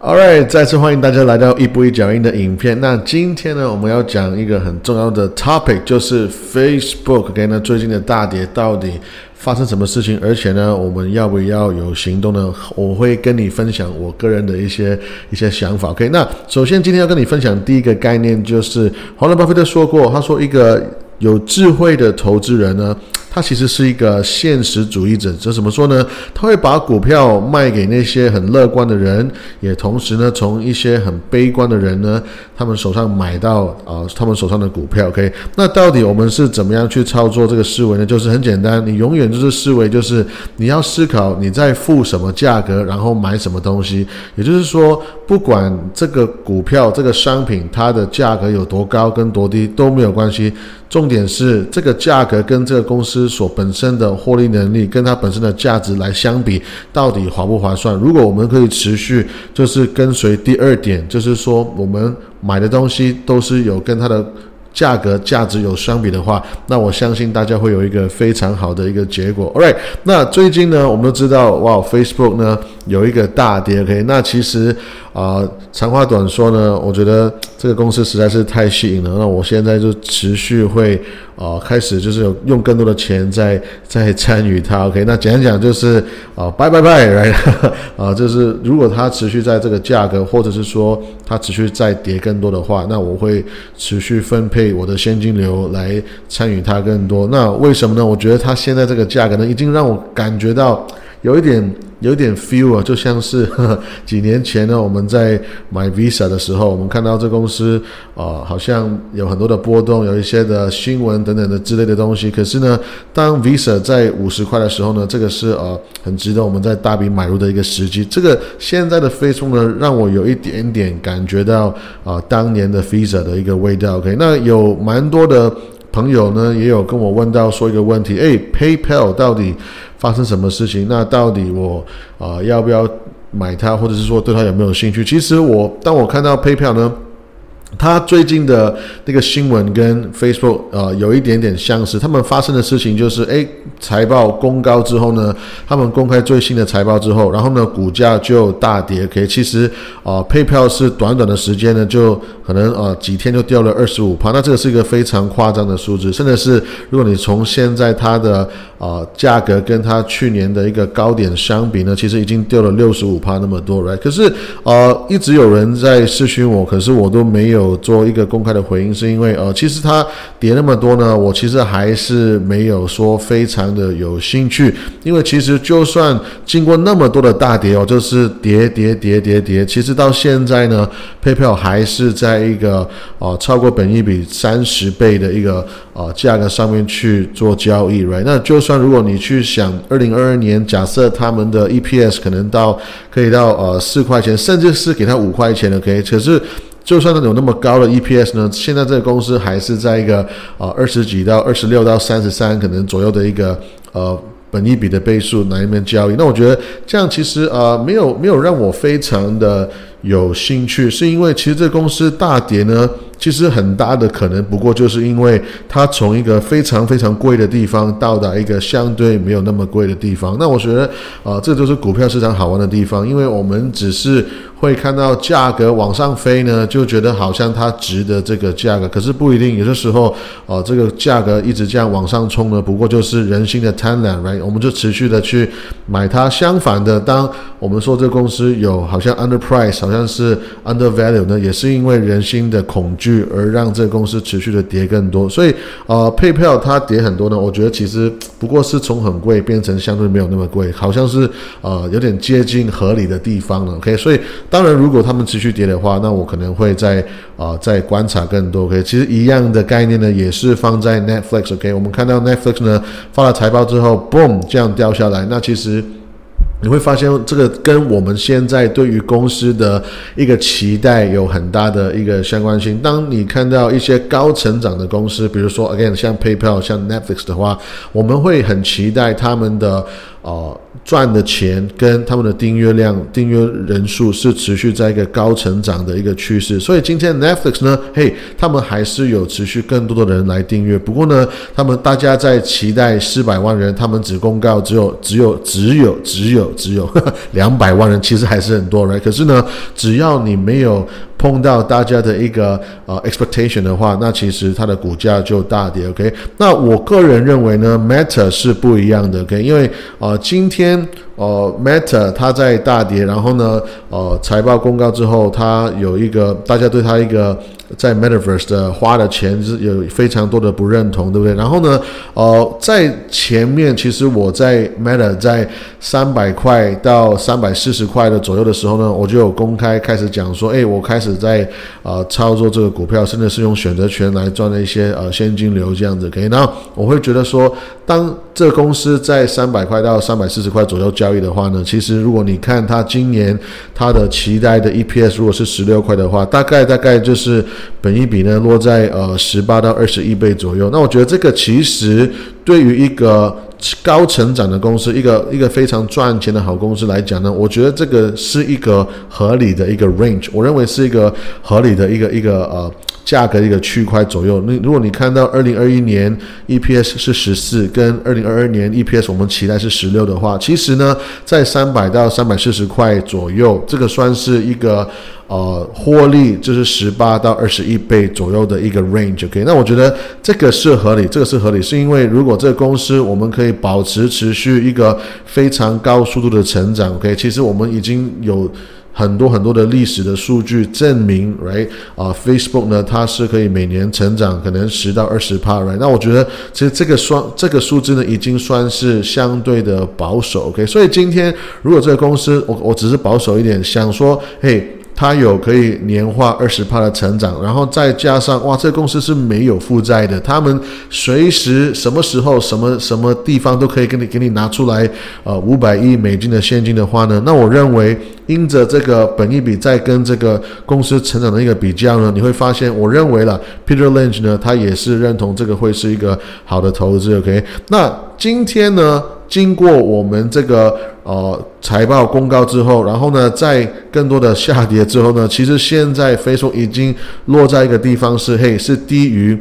All right，再次欢迎大家来到一步一脚印的影片。那今天呢，我们要讲一个很重要的 topic，就是 Facebook。OK，那最近的大跌到底发生什么事情？而且呢，我们要不要有行动呢？我会跟你分享我个人的一些一些想法。OK，那首先今天要跟你分享第一个概念，就是华伦巴菲特说过，他说一个有智慧的投资人呢。他其实是一个现实主义者，这怎么说呢？他会把股票卖给那些很乐观的人，也同时呢，从一些很悲观的人呢，他们手上买到啊，他们手上的股票。OK，那到底我们是怎么样去操作这个思维呢？就是很简单，你永远就是思维，就是你要思考你在付什么价格，然后买什么东西。也就是说，不管这个股票、这个商品它的价格有多高跟多低都没有关系。重点是这个价格跟这个公司所本身的获利能力跟它本身的价值来相比，到底划不划算？如果我们可以持续就是跟随第二点，就是说我们买的东西都是有跟它的价格价值有相比的话，那我相信大家会有一个非常好的一个结果。All right，那最近呢，我们都知道哇，Facebook 呢有一个大跌。OK，那其实。啊，长话短说呢，我觉得这个公司实在是太吸引了。那我现在就持续会啊，开始就是用更多的钱在在参与它。OK，那讲一讲就是啊，拜拜拜，，Right？啊，就是如果它持续在这个价格，或者是说它持续再跌更多的话，那我会持续分配我的现金流来参与它更多。那为什么呢？我觉得它现在这个价格呢，已经让我感觉到有一点。有一点 feel 啊，就像是 几年前呢，我们在买 Visa 的时候，我们看到这公司啊，好像有很多的波动，有一些的新闻等等的之类的东西。可是呢，当 Visa 在五十块的时候呢，这个是呃很值得我们在大笔买入的一个时机。这个现在的飞速呢，让我有一点点感觉到啊，当年的 Visa 的一个味道。OK，那有蛮多的朋友呢，也有跟我问到说一个问题，哎，PayPal 到底？发生什么事情？那到底我啊要不要买它，或者是说对它有没有兴趣？其实我当我看到配票呢。他最近的那个新闻跟 Facebook 呃有一点点相似，他们发生的事情就是，哎，财报公告之后呢，他们公开最新的财报之后，然后呢，股价就大跌。可以，其实啊，PayPal 是短短的时间呢，就可能呃几天就掉了二十五趴，那这个是一个非常夸张的数字，甚至是如果你从现在它的啊价格跟它去年的一个高点相比呢，其实已经掉了六十五趴那么多，right？可是呃一直有人在咨询我，可是我都没有。有做一个公开的回应，是因为呃，其实它跌那么多呢，我其实还是没有说非常的有兴趣，因为其实就算经过那么多的大跌哦，就是跌跌跌跌跌，其实到现在呢，PayPal 还是在一个啊超过本一比三十倍的一个啊价格上面去做交易，right？那就算如果你去想二零二二年，假设他们的 EPS 可能到可以到呃四块钱，甚至是给他五块钱的，OK，可是。就算有那么高的 EPS 呢，现在这个公司还是在一个啊二十几到二十六到三十三可能左右的一个呃本一比的倍数来一边交易。那我觉得这样其实啊没有没有让我非常的有兴趣，是因为其实这公司大跌呢。其实很大的可能，不过就是因为它从一个非常非常贵的地方到达一个相对没有那么贵的地方。那我觉得，啊，这就是股票市场好玩的地方，因为我们只是会看到价格往上飞呢，就觉得好像它值得这个价格，可是不一定。有的时候，啊，这个价格一直这样往上冲呢，不过就是人心的贪婪，right？我们就持续的去买它。相反的，当我们说这公司有好像 under price，好像是 under value 呢，也是因为人心的恐惧。而让这个公司持续的跌更多，所以呃，配票它跌很多呢。我觉得其实不过是从很贵变成相对没有那么贵，好像是呃有点接近合理的地方了。OK，所以当然如果他们持续跌的话，那我可能会在啊再观察更多。OK，其实一样的概念呢，也是放在 Netflix。OK，我们看到 Netflix 呢发了财报之后，boom 这样掉下来，那其实。你会发现这个跟我们现在对于公司的一个期待有很大的一个相关性。当你看到一些高成长的公司，比如说 again 像 PayPal、像 Netflix 的话，我们会很期待他们的呃赚的钱跟他们的订阅量、订阅人数是持续在一个高成长的一个趋势。所以今天 Netflix 呢，嘿，他们还是有持续更多的人来订阅。不过呢，他们大家在期待四百万人，他们只公告只有只有只有只有只有 两百万人，其实还是很多人。可是呢，只要你没有碰到大家的一个呃 expectation 的话，那其实它的股价就大跌。OK，那我个人认为呢，Meta 是不一样的。OK，因为呃今天呃 Meta 它在大跌，然后呢呃财报公告之后，它有一个大家对它一个。在 Metaverse 的花的钱是有非常多的不认同，对不对？然后呢，呃，在前面其实我在 Meta 在三百块到三百四十块的左右的时候呢，我就有公开开始讲说，哎，我开始在呃操作这个股票，甚至是用选择权来赚了一些呃现金流这样子。可以，那我会觉得说，当这公司在三百块到三百四十块左右交易的话呢，其实如果你看它今年它的期待的 EPS 如果是十六块的话，大概大概就是。本一比呢落在呃十八到二十一倍左右，那我觉得这个其实对于一个高成长的公司，一个一个非常赚钱的好公司来讲呢，我觉得这个是一个合理的一个 range，我认为是一个合理的一个一个呃。价格一个区块左右，那如果你看到二零二一年 EPS 是十四，跟二零二二年 EPS 我们期待是十六的话，其实呢，在三百到三百四十块左右，这个算是一个呃获利，就是十八到二十一倍左右的一个 range。OK，那我觉得这个是合理，这个是合理，是因为如果这个公司我们可以保持持续一个非常高速度的成长，OK，其实我们已经有。很多很多的历史的数据证明，right 啊，Facebook 呢，它是可以每年成长可能十到二十趴，right？那我觉得其实这个算这个数字呢，已经算是相对的保守，OK？所以今天如果这个公司，我我只是保守一点，想说，嘿。它有可以年化二十帕的成长，然后再加上哇，这个公司是没有负债的，他们随时什么时候什么什么地方都可以给你给你拿出来，呃，五百亿美金的现金的话呢，那我认为因着这个本一比在跟这个公司成长的一个比较呢，你会发现，我认为了 Peter Lynch 呢，他也是认同这个会是一个好的投资，OK？那今天呢？经过我们这个呃财报公告之后，然后呢，在更多的下跌之后呢，其实现在飞速已经落在一个地方是嘿是低于。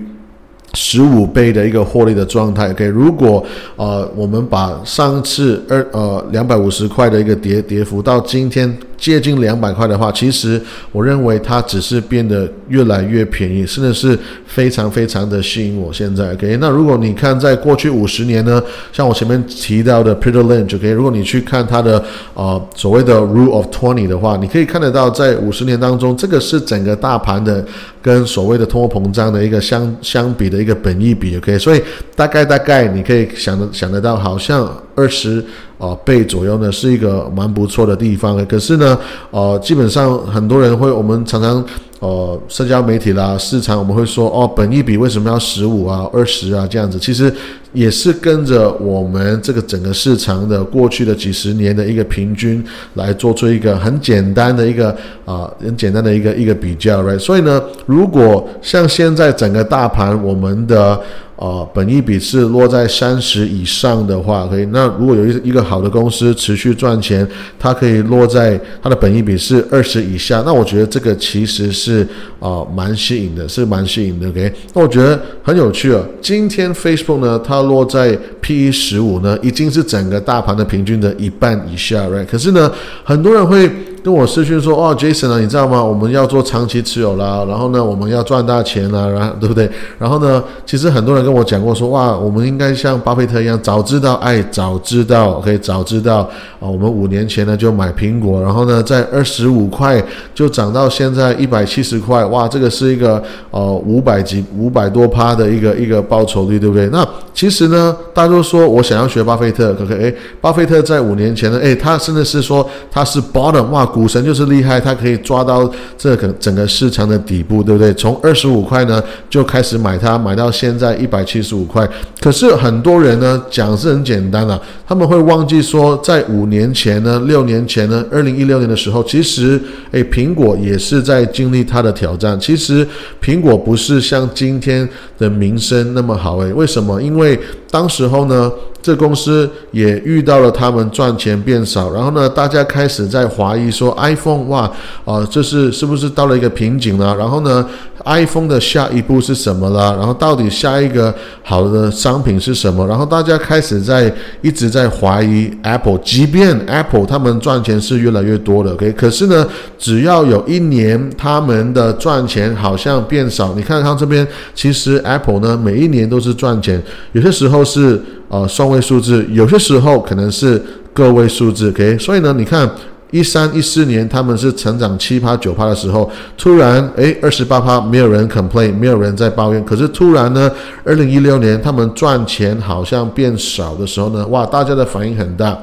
十五倍的一个获利的状态，OK。如果呃我们把上次二呃两百五十块的一个跌跌幅到今天接近两百块的话，其实我认为它只是变得越来越便宜，甚至是非常非常的吸引我。现在 OK，那如果你看在过去五十年呢，像我前面提到的 Peter Lynch，OK，如果你去看它的呃所谓的 Rule of Twenty 的话，你可以看得到在五十年当中，这个是整个大盘的跟所谓的通货膨胀的一个相相比的一个本益比，OK，所以大概大概你可以想得想得到，好像二十啊倍左右呢，是一个蛮不错的地方。可是呢，呃，基本上很多人会，我们常常。呃，社交媒体啦，市场我们会说，哦，本一比为什么要十五啊、二十啊这样子？其实也是跟着我们这个整个市场的过去的几十年的一个平均来做出一个很简单的一个啊，很简单的一个一个比较，right？所以呢，如果像现在整个大盘，我们的呃，本益比是落在三十以上的话，可以。那如果有一一个好的公司持续赚钱，它可以落在它的本益比是二十以下，那我觉得这个其实是啊蛮吸引的，是蛮吸引的。OK，那我觉得很有趣啊。今天 Facebook 呢，它落在 P/E 十五呢，已经是整个大盘的平均的一半以下，right？可是呢，很多人会。跟我私讯说哦，Jason 啊，你知道吗？我们要做长期持有啦，然后呢，我们要赚大钱啦，然后 对不对？然后呢，其实很多人跟我讲过说，哇，我们应该像巴菲特一样，早知道，哎，早知道，可以早知道啊，我们五年前呢就买苹果，然后呢，在二十五块就涨到现在一百七十块，哇，这个是一个呃五百几五百多趴的一个一个报酬率，对不对？那其实呢，大家都说我想要学巴菲特，可可哎，巴菲特在五年前呢，哎，他甚至是说他是 bottom，哇。股神就是厉害，他可以抓到这个整个市场的底部，对不对？从二十五块呢就开始买它，买到现在一百七十五块。可是很多人呢讲是很简单了，他们会忘记说，在五年前呢、六年前呢、二零一六年的时候，其实诶，苹果也是在经历它的挑战。其实苹果不是像今天的名声那么好诶，为什么？因为当时候呢，这公司也遇到了他们赚钱变少，然后呢，大家开始在怀疑说，iPhone 哇，啊，这是是不是到了一个瓶颈了？然后呢，iPhone 的下一步是什么了？然后到底下一个好的商品是什么？然后大家开始在一直在怀疑 Apple，即便 Apple 他们赚钱是越来越多的，OK，可是呢，只要有一年他们的赚钱好像变少，你看看这边，其实 Apple 呢每一年都是赚钱，有些时候都是呃双位数字，有些时候可能是个位数字，OK，所以呢，你看一三一四年他们是成长七趴九趴的时候，突然诶二十八趴，没有人 complain，没有人在抱怨，可是突然呢，二零一六年他们赚钱好像变少的时候呢，哇，大家的反应很大。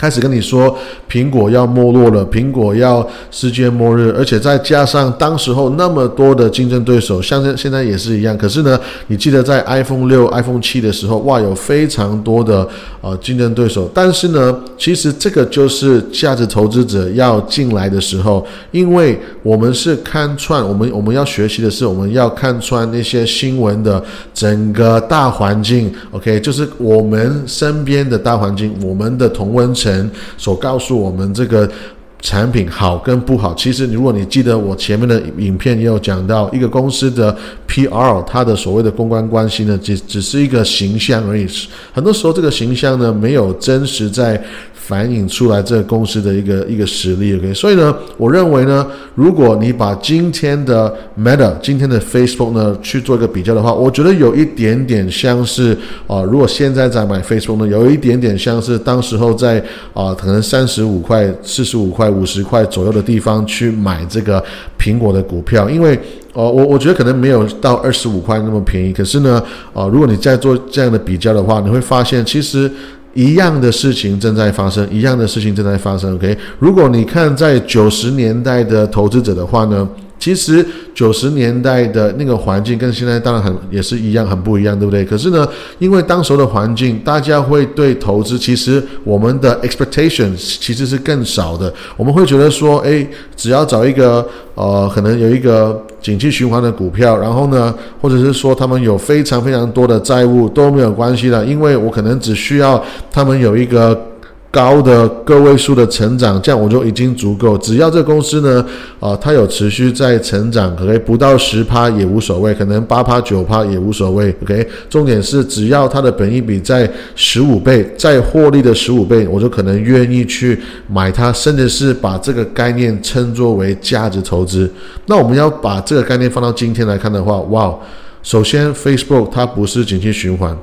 开始跟你说苹果要没落了，苹果要世界末日，而且再加上当时候那么多的竞争对手，像现现在也是一样。可是呢，你记得在 iPhone 六、iPhone 七的时候，哇，有非常多的呃竞争对手。但是呢，其实这个就是价值投资者要进来的时候，因为我们是看穿，我们我们要学习的是，我们要看穿那些新闻的整个大环境。OK，就是我们身边的大环境，我们的同温层。人所告诉我们这个产品好跟不好，其实如果你记得我前面的影片也有讲到，一个公司的 PR，它的所谓的公关关系呢，只只是一个形象而已。很多时候这个形象呢，没有真实在。反映出来这个公司的一个一个实力，OK，所以呢，我认为呢，如果你把今天的 Meta、今天的 Facebook 呢去做一个比较的话，我觉得有一点点像是啊，如果现在在买 Facebook 呢，有一点点像是当时候在啊，可能三十五块、四十五块、五十块左右的地方去买这个苹果的股票，因为哦，我我觉得可能没有到二十五块那么便宜，可是呢，啊，如果你再做这样的比较的话，你会发现其实。一样的事情正在发生，一样的事情正在发生。OK，如果你看在九十年代的投资者的话呢，其实九十年代的那个环境跟现在当然很也是一样，很不一样，对不对？可是呢，因为当时的环境，大家会对投资，其实我们的 expectations 其实是更少的。我们会觉得说，诶，只要找一个呃，可能有一个。景气循环的股票，然后呢，或者是说他们有非常非常多的债务都没有关系的，因为我可能只需要他们有一个。高的个位数的成长，这样我就已经足够。只要这公司呢，啊，它有持续在成长，OK，不到十趴也无所谓，可能八趴九趴也无所谓，OK。重点是只要它的本益比在十五倍，在获利的十五倍，我就可能愿意去买它，甚至是把这个概念称作为价值投资。那我们要把这个概念放到今天来看的话，哇，首先 Facebook 它不是景气循环。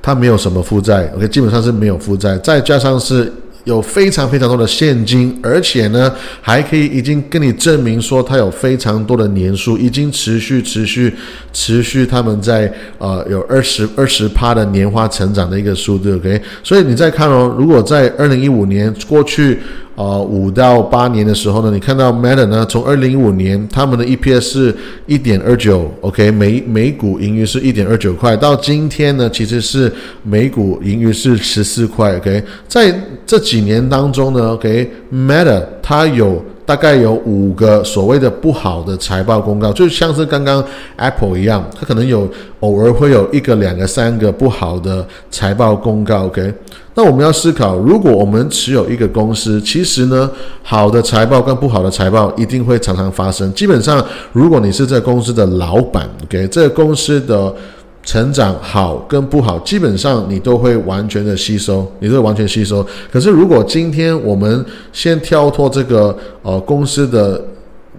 它没有什么负债，OK，基本上是没有负债，再加上是有非常非常多的现金，而且呢，还可以已经跟你证明说它有非常多的年数，已经持续持续持续他们在呃有二十二十趴的年化成长的一个速度，OK，所以你再看哦，如果在二零一五年过去。呃，五到八年的时候呢，你看到 Meta 呢，从二零一五年他们的 EPS 是一点二九，OK，每每股盈余是一点二九块，到今天呢，其实是每股盈余是十四块，OK，在这几年当中呢，OK，Meta 它有。大概有五个所谓的不好的财报公告，就像是刚刚 Apple 一样，它可能有偶尔会有一个、两个、三个不好的财报公告。OK，那我们要思考，如果我们持有一个公司，其实呢，好的财报跟不好的财报一定会常常发生。基本上，如果你是这公司的老板，OK，这个公司的。成长好跟不好，基本上你都会完全的吸收，你都会完全吸收。可是如果今天我们先跳脱这个呃公司的。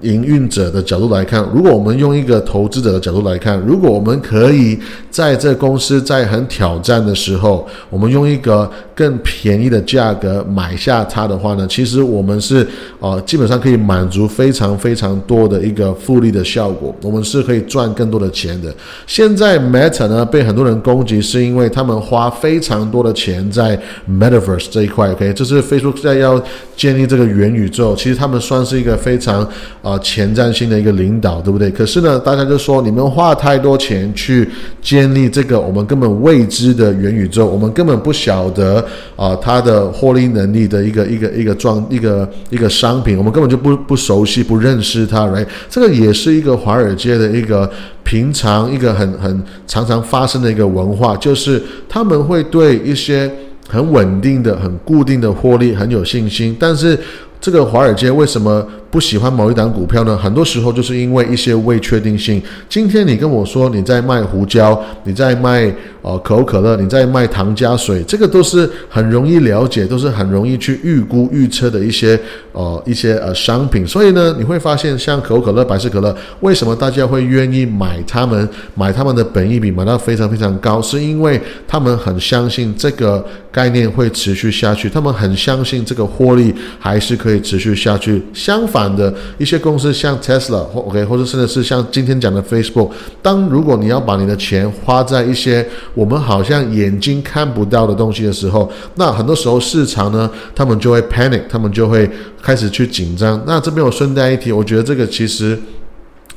营运者的角度来看，如果我们用一个投资者的角度来看，如果我们可以在这公司在很挑战的时候，我们用一个更便宜的价格买下它的话呢，其实我们是呃基本上可以满足非常非常多的一个复利的效果，我们是可以赚更多的钱的。现在 Meta 呢被很多人攻击，是因为他们花非常多的钱在 Metaverse 这一块，OK，这是 Facebook 在要建立这个元宇宙，其实他们算是一个非常。啊前瞻性的一个领导，对不对？可是呢，大家就说你们花太多钱去建立这个我们根本未知的元宇宙，我们根本不晓得啊它的获利能力的一个一个一个状一个一个商品，我们根本就不不熟悉不认识它，right？这个也是一个华尔街的一个平常一个很很常常发生的一个文化，就是他们会对一些很稳定的、很固定的获利很有信心，但是这个华尔街为什么？不喜欢某一档股票呢？很多时候就是因为一些未确定性。今天你跟我说你在卖胡椒，你在卖呃可口可乐，你在卖糖加水，这个都是很容易了解，都是很容易去预估预测的一些呃一些呃商品。所以呢，你会发现像可口可乐、百事可乐，为什么大家会愿意买他们？买他们的本益比买到非常非常高，是因为他们很相信这个概念会持续下去，他们很相信这个获利还是可以持续下去。相反。的一些公司，像 Tesla 或 OK，或者甚至是像今天讲的 Facebook，当如果你要把你的钱花在一些我们好像眼睛看不到的东西的时候，那很多时候市场呢，他们就会 panic，他们就会开始去紧张。那这边我顺带一提，我觉得这个其实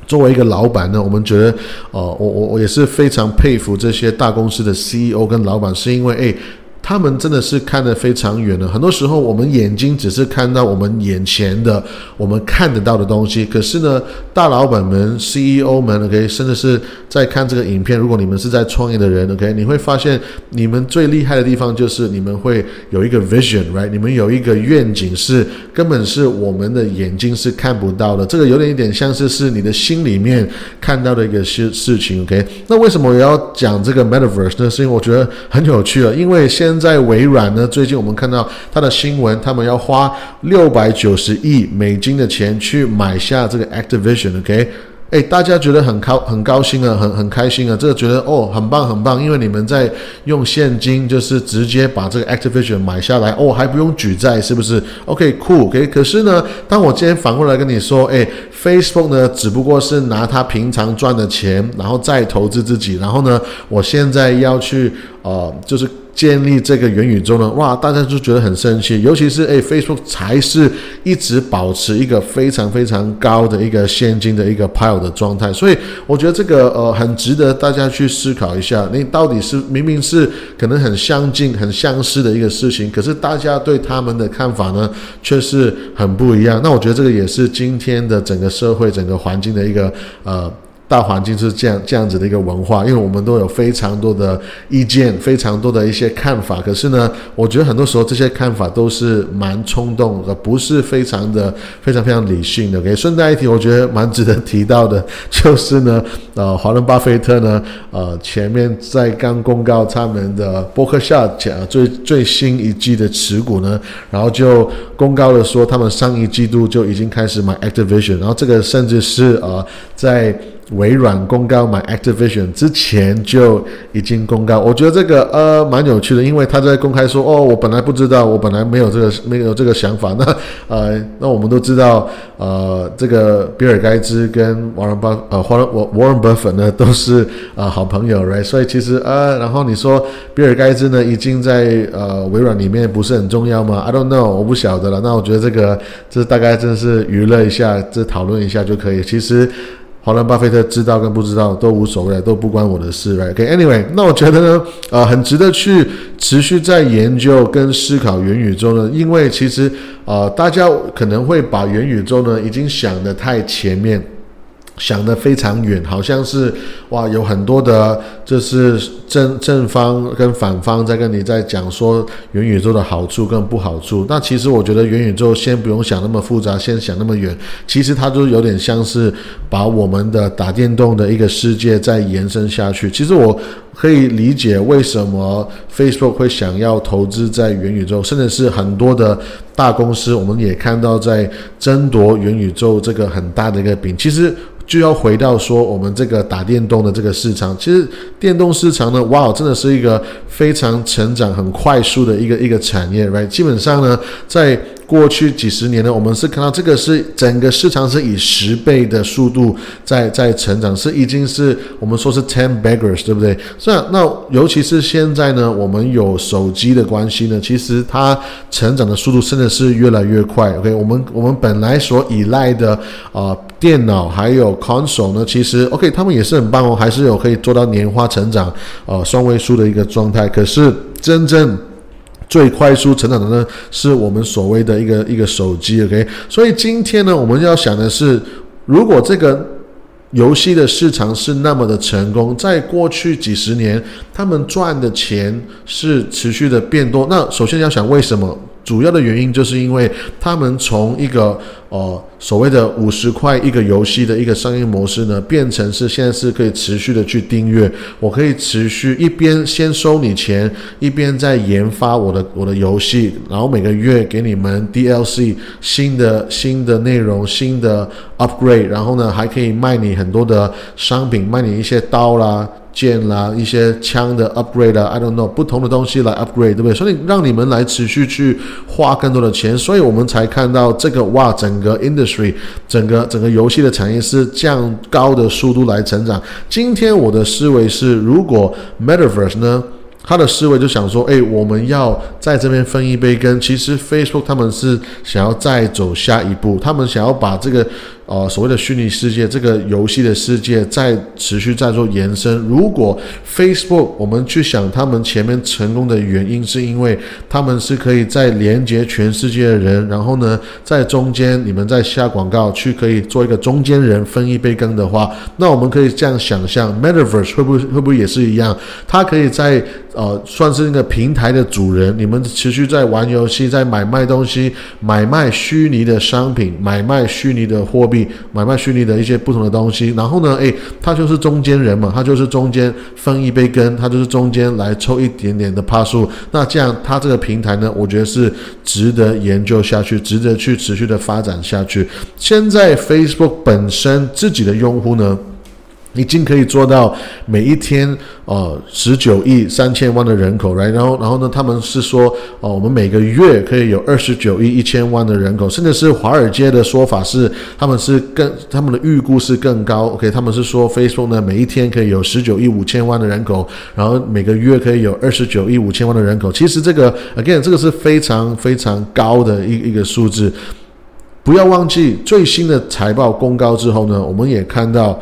作为一个老板呢，我们觉得，哦，我我我也是非常佩服这些大公司的 CEO 跟老板，是因为诶。他们真的是看得非常远的。很多时候，我们眼睛只是看到我们眼前的、我们看得到的东西。可是呢，大老板们、CEO 们，OK，甚至是在看这个影片。如果你们是在创业的人，OK，你会发现你们最厉害的地方就是你们会有一个 vision，right？你们有一个愿景，是根本是我们的眼睛是看不到的。这个有点一点像是是你的心里面看到的一个事事情，OK？那为什么我要讲这个 metaverse 呢？是因为我觉得很有趣了，因为现现在微软呢，最近我们看到它的新闻，他们要花六百九十亿美金的钱去买下这个 Activision，OK？哎，大家觉得很高很高兴啊，很很开心啊，这个觉得哦很棒很棒，因为你们在用现金，就是直接把这个 Activision 买下来，哦还不用举债，是不是？OK，cool，OK。可是呢，当我今天反过来跟你说，哎，Facebook 呢，只不过是拿他平常赚的钱，然后再投资自己，然后呢，我现在要去呃，就是。建立这个元宇宙呢？哇，大家就觉得很生气，尤其是诶 f a c e b o o k 才是一直保持一个非常非常高的一个现金的一个 pile 的状态，所以我觉得这个呃很值得大家去思考一下，你到底是明明是可能很相近、很相似的一个事情，可是大家对他们的看法呢却是很不一样。那我觉得这个也是今天的整个社会、整个环境的一个呃。大环境是这样这样子的一个文化，因为我们都有非常多的意见，非常多的一些看法。可是呢，我觉得很多时候这些看法都是蛮冲动的，不是非常的非常非常理性的。给顺带一提，我觉得蛮值得提到的，就是呢，呃，华伦巴菲特呢，呃，前面在刚公告他们的伯克夏讲最最新一季的持股呢，然后就公告了说，他们上一季度就已经开始买 Activision，然后这个甚至是呃在。微软公告买 Activision 之前就已经公告，我觉得这个呃蛮有趣的，因为他在公开说哦，我本来不知道，我本来没有这个没有这个想法。那呃，那我们都知道呃，这个比尔盖茨跟沃伦巴呃华沃沃伦巴菲特呢都是呃好朋友，right？所以其实呃，然后你说比尔盖茨呢已经在呃微软里面不是很重要吗？I don't know，我不晓得了。那我觉得这个这大概真是娱乐一下，这讨论一下就可以。其实。好了巴菲特知道跟不知道都无所谓，都不关我的事，right？OK，Anyway，那我觉得呢，呃，很值得去持续在研究跟思考元宇宙呢，因为其实呃，大家可能会把元宇宙呢已经想得太前面。想得非常远，好像是哇，有很多的，就是正正方跟反方在跟你在讲说元宇宙的好处跟不好处。那其实我觉得元宇宙先不用想那么复杂，先想那么远。其实它就有点像是把我们的打电动的一个世界再延伸下去。其实我可以理解为什么 Facebook 会想要投资在元宇宙，甚至是很多的大公司，我们也看到在争夺元宇宙这个很大的一个饼。其实。就要回到说，我们这个打电动的这个市场，其实电动市场呢，哇，真的是一个非常成长很快速的一个一个产业，right？基本上呢，在过去几十年呢，我们是看到这个是整个市场是以十倍的速度在在成长，是已经是我们说是 ten beggars，对不对？是啊，那尤其是现在呢，我们有手机的关系呢，其实它成长的速度真的是越来越快。OK，我们我们本来所依赖的啊电脑还有 console 呢，其实 OK，他们也是很棒哦，还是有可以做到年化成长呃双位数的一个状态。可是真正最快速成长的呢，是我们所谓的一个一个手机，OK。所以今天呢，我们要想的是，如果这个游戏的市场是那么的成功，在过去几十年，他们赚的钱是持续的变多。那首先要想为什么？主要的原因就是因为他们从一个呃所谓的五十块一个游戏的一个商业模式呢，变成是现在是可以持续的去订阅，我可以持续一边先收你钱，一边在研发我的我的游戏，然后每个月给你们 DLC 新的新的内容、新的 upgrade，然后呢还可以卖你很多的商品，卖你一些刀啦。剑啦，一些枪的 upgrade 啦，I don't know，不同的东西来 upgrade，对不对？所以让你们来持续去花更多的钱，所以我们才看到这个哇，整个 industry，整个整个游戏的产业是这样高的速度来成长。今天我的思维是，如果 metaverse 呢？他的思维就想说，哎，我们要在这边分一杯羹。其实 Facebook 他们是想要再走下一步，他们想要把这个呃所谓的虚拟世界、这个游戏的世界在持续在做延伸。如果 Facebook 我们去想他们前面成功的原因，是因为他们是可以在连接全世界的人，然后呢在中间你们在下广告去可以做一个中间人分一杯羹的话，那我们可以这样想象，Metaverse 会不会会不会也是一样？它可以在呃，算是那个平台的主人，你们持续在玩游戏，在买卖东西，买卖虚拟的商品，买卖虚拟的货币，买卖虚拟的一些不同的东西。然后呢，诶，他就是中间人嘛，他就是中间分一杯羹，他就是中间来抽一点点的帕数。那这样，他这个平台呢，我觉得是值得研究下去，值得去持续的发展下去。现在 Facebook 本身自己的用户呢？已经可以做到每一天呃十九亿三千万的人口来然后然后呢，他们是说哦，我们每个月可以有二十九亿一千万的人口，甚至是华尔街的说法是，他们是更他们的预估是更高。OK，他们是说 Facebook 呢每一天可以有十九亿五千万的人口，然后每个月可以有二十九亿五千万的人口。其实这个 again 这个是非常非常高的一一个数字。不要忘记最新的财报公告之后呢，我们也看到。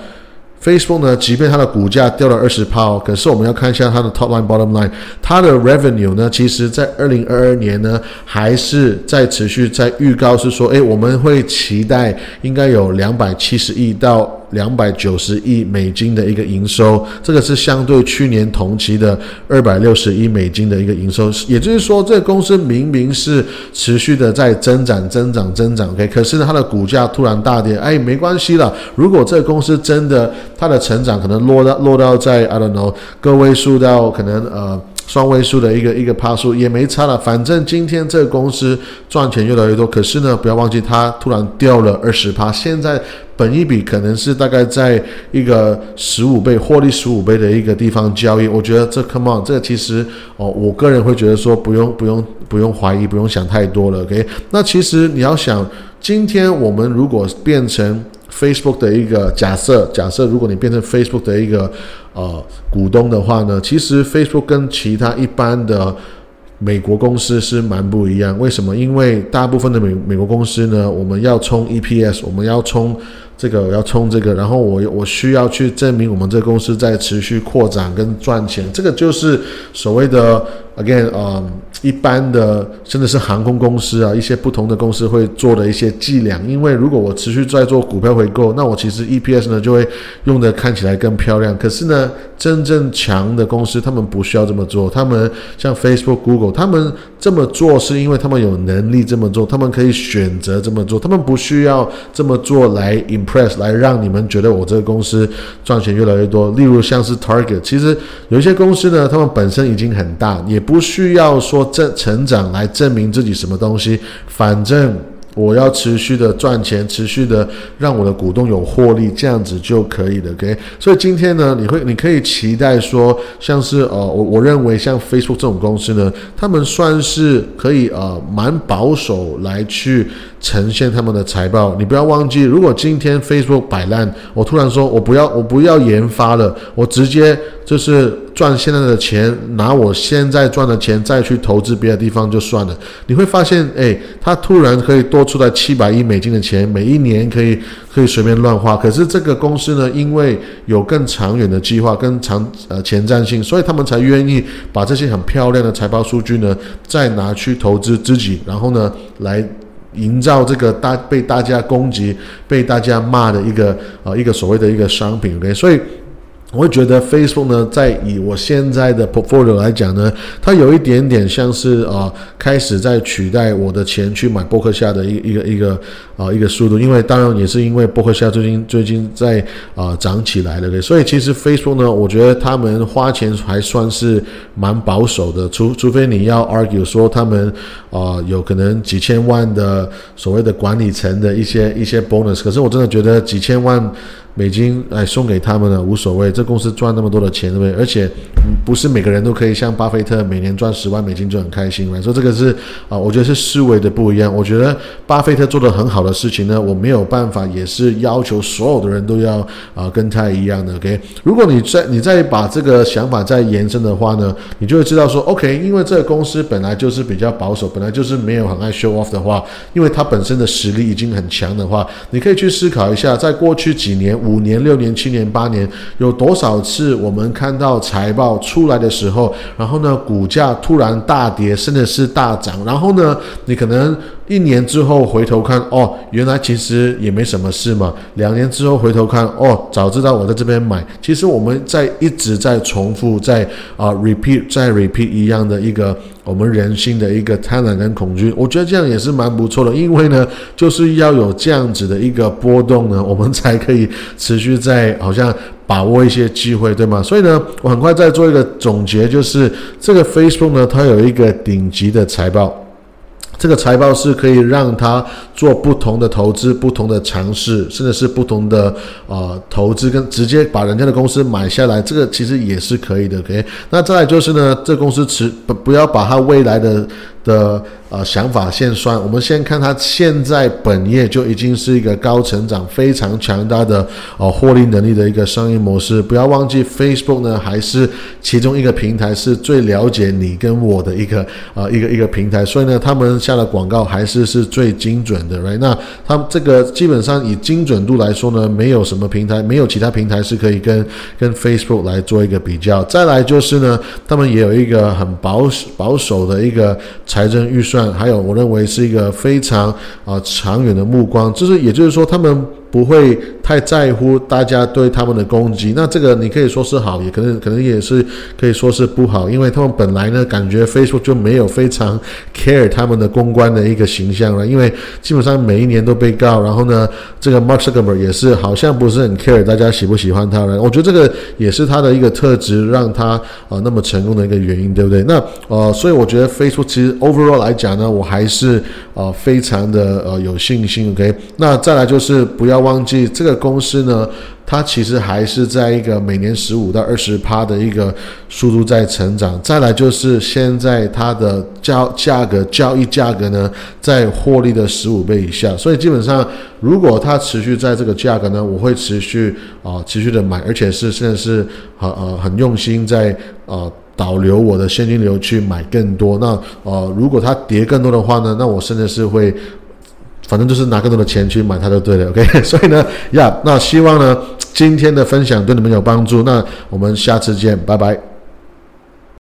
Facebook 呢，即便它的股价掉了二十趴，可是我们要看一下它的 top line bottom line，它的 revenue 呢，其实在二零二二年呢，还是在持续在预告是说，诶，我们会期待应该有两百七十亿到。两百九十亿美金的一个营收，这个是相对去年同期的二百六十亿美金的一个营收，也就是说，这个公司明明是持续的在增长、增长、增长，OK，可是呢，它的股价突然大跌，哎，没关系了。如果这个公司真的它的成长可能落到落到在 I don't know 个位数到可能呃。双位数的一个一个趴数也没差了，反正今天这个公司赚钱越来越多，可是呢，不要忘记它突然掉了二十趴，现在本一笔可能是大概在一个十五倍获利十五倍的一个地方交易，我觉得这 come on，这其实哦，我个人会觉得说不用不用不用怀疑，不用想太多了，OK？那其实你要想，今天我们如果变成 Facebook 的一个假设，假设如果你变成 Facebook 的一个呃股东的话呢，其实 Facebook 跟其他一般的美国公司是蛮不一样。为什么？因为大部分的美美国公司呢，我们要冲 EPS，我们要冲。这个要冲这个，然后我我需要去证明我们这个公司在持续扩展跟赚钱，这个就是所谓的 again 啊，一般的甚至是航空公司啊，一些不同的公司会做的一些伎俩。因为如果我持续在做股票回购，那我其实 EPS 呢就会用的看起来更漂亮。可是呢，真正强的公司他们不需要这么做，他们像 Facebook、Google，他们这么做是因为他们有能力这么做，他们可以选择这么做，他们不需要这么做来 im。Press 来让你们觉得我这个公司赚钱越来越多。例如像是 Target，其实有一些公司呢，他们本身已经很大，也不需要说证成长来证明自己什么东西。反正我要持续的赚钱，持续的让我的股东有获利，这样子就可以了。OK，所以今天呢，你会你可以期待说，像是呃，我我认为像 Facebook 这种公司呢，他们算是可以呃蛮保守来去呈现他们的财报。你不要忘记，如果今天 Facebook 摆烂，我突然说我不要我不要研发了，我直接就是赚现在的钱，拿我现在赚的钱再去投资别的地方就算了。你会发现，哎，他突然可以多。出来七百亿美金的钱，每一年可以可以随便乱花。可是这个公司呢，因为有更长远的计划、更长呃前瞻性，所以他们才愿意把这些很漂亮的财报数据呢，再拿去投资自己，然后呢，来营造这个大被大家攻击、被大家骂的一个呃一个所谓的一个商品。OK，所以。我会觉得 Facebook 呢，在以我现在的 portfolio 来讲呢，它有一点点像是啊，开始在取代我的钱去买博客下的一个一个一个啊一个速度，因为当然也是因为博客下最近最近在啊涨起来了，所以其实 Facebook 呢，我觉得他们花钱还算是蛮保守的，除除非你要 argue 说他们啊有可能几千万的所谓的管理层的一些一些 bonus，可是我真的觉得几千万。美金哎送给他们了，无所谓。这公司赚那么多的钱，对不对？而且不是每个人都可以像巴菲特每年赚十万美金就很开心来说这个是啊，我觉得是思维的不一样。我觉得巴菲特做的很好的事情呢，我没有办法，也是要求所有的人都要啊跟他一样的。OK，如果你再你再把这个想法再延伸的话呢，你就会知道说，OK，因为这个公司本来就是比较保守，本来就是没有很爱 show off 的话，因为它本身的实力已经很强的话，你可以去思考一下，在过去几年。五年、六年、七年、八年，有多少次我们看到财报出来的时候，然后呢，股价突然大跌，甚至是大涨，然后呢，你可能。一年之后回头看，哦，原来其实也没什么事嘛。两年之后回头看，哦，早知道我在这边买。其实我们在一直在重复，在啊 repeat，在 repeat 一样的一个我们人性的一个贪婪跟恐惧。我觉得这样也是蛮不错的，因为呢，就是要有这样子的一个波动呢，我们才可以持续在好像把握一些机会，对吗？所以呢，我很快再做一个总结，就是这个 Facebook 呢，它有一个顶级的财报。这个财报是可以让他做不同的投资、不同的尝试，甚至是不同的呃投资，跟直接把人家的公司买下来，这个其实也是可以的。OK，那再就是呢，这公司持不不要把它未来的。的呃想法先算，我们先看它现在本业就已经是一个高成长、非常强大的呃获利能力的一个商业模式。不要忘记，Facebook 呢还是其中一个平台，是最了解你跟我的一个呃一个一个平台，所以呢，他们下的广告还是是最精准的，right？那他们这个基本上以精准度来说呢，没有什么平台，没有其他平台是可以跟跟 Facebook 来做一个比较。再来就是呢，他们也有一个很保保守的一个。财政预算，还有我认为是一个非常啊长远的目光，就是也就是说他们。不会太在乎大家对他们的攻击，那这个你可以说是好，也可能可能也是可以说是不好，因为他们本来呢感觉 Facebook 就没有非常 care 他们的公关的一个形象了，因为基本上每一年都被告，然后呢这个 Mark Zuckerberg 也是好像不是很 care 大家喜不喜欢他了，我觉得这个也是他的一个特质，让他啊那么成功的一个原因，对不对？那呃，所以我觉得 Facebook 其实 overall 来讲呢，我还是啊非常的呃有信心，OK？那再来就是不要。忘记这个公司呢，它其实还是在一个每年十五到二十趴的一个速度在成长。再来就是现在它的交价格交易价格呢，在获利的十五倍以下。所以基本上，如果它持续在这个价格呢，我会持续啊持续的买，而且是现在是很呃很用心在呃导流我的现金流去买更多。那呃如果它跌更多的话呢，那我甚至是会。反正就是拿更多的钱去买它就对了，OK。所以呢，呀，那希望呢今天的分享对你们有帮助。那我们下次见，拜拜。